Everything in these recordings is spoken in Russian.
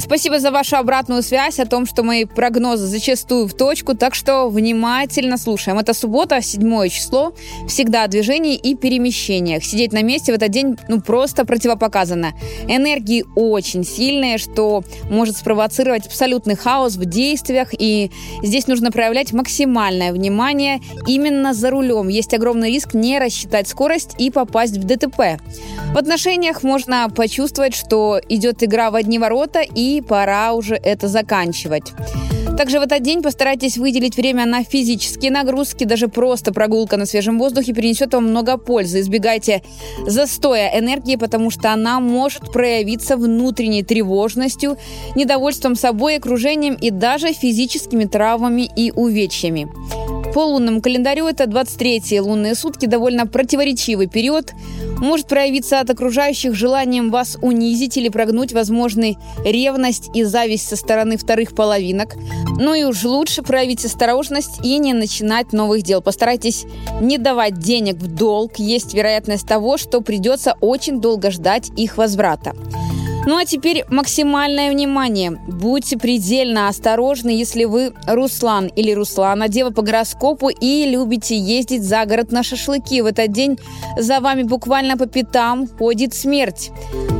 Спасибо за вашу обратную связь о том, что мои прогнозы зачастую в точку, так что внимательно слушаем. Это суббота, седьмое число, всегда о движении и перемещениях. Сидеть на месте в этот день ну просто противопоказано. Энергии очень сильные, что может спровоцировать абсолютный хаос в действиях, и здесь нужно проявлять максимальное внимание именно за рулем. Есть огромный риск не рассчитать скорость и попасть в ДТП. В отношениях можно почувствовать, что идет игра в одни ворота и пора уже это заканчивать. Также в этот день постарайтесь выделить время на физические нагрузки. Даже просто прогулка на свежем воздухе принесет вам много пользы. Избегайте застоя энергии, потому что она может проявиться внутренней тревожностью, недовольством собой, окружением и даже физическими травмами и увечьями. По лунному календарю это 23-е лунные сутки, довольно противоречивый период. Может проявиться от окружающих желанием вас унизить или прогнуть возможный ревность и зависть со стороны вторых половинок. Ну и уж лучше проявить осторожность и не начинать новых дел. Постарайтесь не давать денег в долг. Есть вероятность того, что придется очень долго ждать их возврата. Ну а теперь максимальное внимание. Будьте предельно осторожны, если вы Руслан или Руслана, дева по гороскопу и любите ездить за город на шашлыки. В этот день за вами буквально по пятам ходит смерть.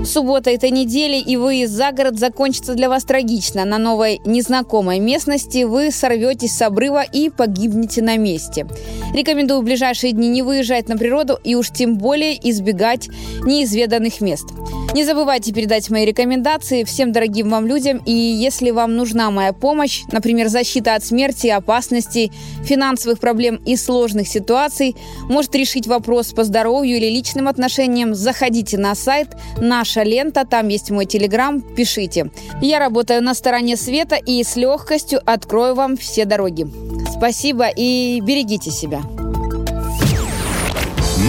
Суббота этой недели, и выезд за город закончится для вас трагично. На новой незнакомой местности вы сорветесь с обрыва и погибнете на месте. Рекомендую в ближайшие дни не выезжать на природу и уж тем более избегать неизведанных мест. Не забывайте передать мои рекомендации всем дорогим вам людям. И если вам нужна моя помощь, например, защита от смерти, опасностей, финансовых проблем и сложных ситуаций, может решить вопрос по здоровью или личным отношениям, заходите на сайт «Наша лента», там есть мой телеграм, пишите. Я работаю на стороне света и с легкостью открою вам все дороги. Спасибо и берегите себя.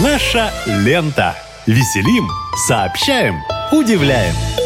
Наша лента. Веселим, сообщаем, удивляем.